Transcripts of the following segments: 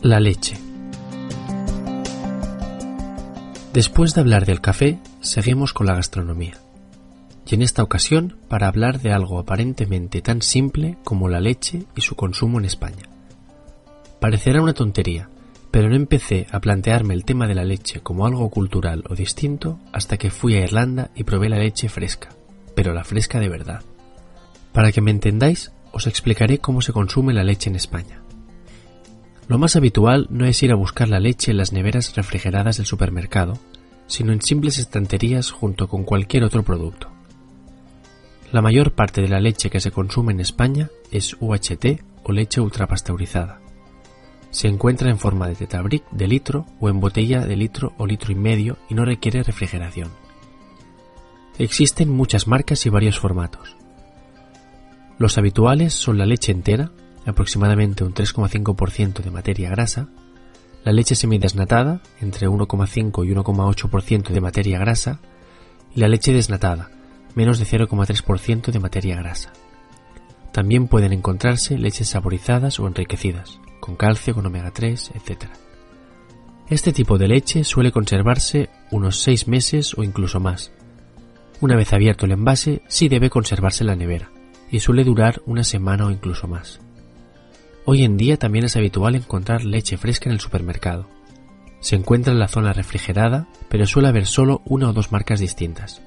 La leche. Después de hablar del café, seguimos con la gastronomía. Y en esta ocasión para hablar de algo aparentemente tan simple como la leche y su consumo en España. Parecerá una tontería, pero no empecé a plantearme el tema de la leche como algo cultural o distinto hasta que fui a Irlanda y probé la leche fresca, pero la fresca de verdad. Para que me entendáis, os explicaré cómo se consume la leche en España. Lo más habitual no es ir a buscar la leche en las neveras refrigeradas del supermercado, sino en simples estanterías junto con cualquier otro producto. La mayor parte de la leche que se consume en España es UHT o leche ultrapasteurizada. Se encuentra en forma de tetabric de litro o en botella de litro o litro y medio y no requiere refrigeración. Existen muchas marcas y varios formatos. Los habituales son la leche entera, aproximadamente un 3,5% de materia grasa, la leche semidesnatada, entre 1,5 y 1,8% de materia grasa, y la leche desnatada, menos de 0,3% de materia grasa. También pueden encontrarse leches saborizadas o enriquecidas, con calcio, con omega 3, etc. Este tipo de leche suele conservarse unos 6 meses o incluso más. Una vez abierto el envase, sí debe conservarse en la nevera, y suele durar una semana o incluso más. Hoy en día también es habitual encontrar leche fresca en el supermercado. Se encuentra en la zona refrigerada, pero suele haber solo una o dos marcas distintas.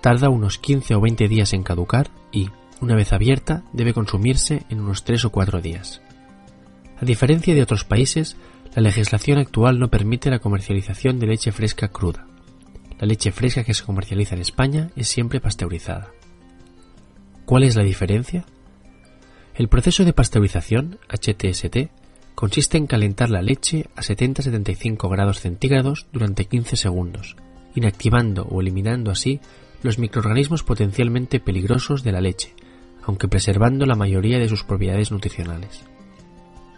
Tarda unos 15 o 20 días en caducar y, una vez abierta, debe consumirse en unos 3 o 4 días. A diferencia de otros países, la legislación actual no permite la comercialización de leche fresca cruda. La leche fresca que se comercializa en España es siempre pasteurizada. ¿Cuál es la diferencia? El proceso de pasteurización, HTST, consiste en calentar la leche a 70-75 grados centígrados durante 15 segundos, inactivando o eliminando así los microorganismos potencialmente peligrosos de la leche, aunque preservando la mayoría de sus propiedades nutricionales.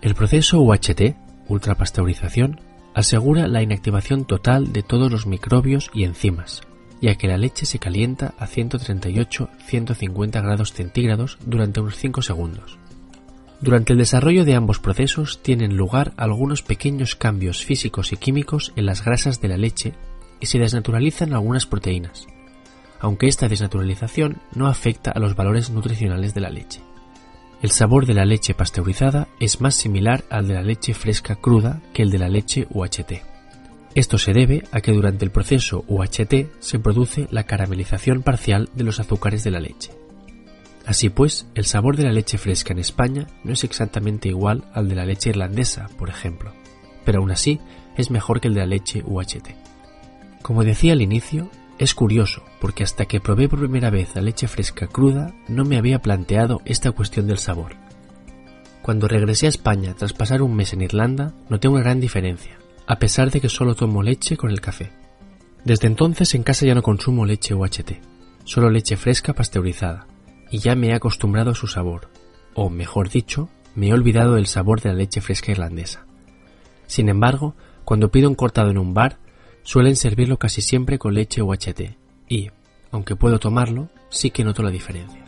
El proceso UHT, ultrapasteurización, asegura la inactivación total de todos los microbios y enzimas, ya que la leche se calienta a 138-150 grados centígrados durante unos 5 segundos. Durante el desarrollo de ambos procesos tienen lugar algunos pequeños cambios físicos y químicos en las grasas de la leche y se desnaturalizan algunas proteínas, aunque esta desnaturalización no afecta a los valores nutricionales de la leche. El sabor de la leche pasteurizada es más similar al de la leche fresca cruda que el de la leche UHT. Esto se debe a que durante el proceso UHT se produce la caramelización parcial de los azúcares de la leche. Así pues, el sabor de la leche fresca en España no es exactamente igual al de la leche irlandesa, por ejemplo, pero aún así es mejor que el de la leche UHT. Como decía al inicio, es curioso porque hasta que probé por primera vez la leche fresca cruda no me había planteado esta cuestión del sabor. Cuando regresé a España tras pasar un mes en Irlanda, noté una gran diferencia a pesar de que solo tomo leche con el café. Desde entonces en casa ya no consumo leche UHT, solo leche fresca pasteurizada, y ya me he acostumbrado a su sabor, o mejor dicho, me he olvidado del sabor de la leche fresca irlandesa. Sin embargo, cuando pido un cortado en un bar, suelen servirlo casi siempre con leche UHT, y, aunque puedo tomarlo, sí que noto la diferencia.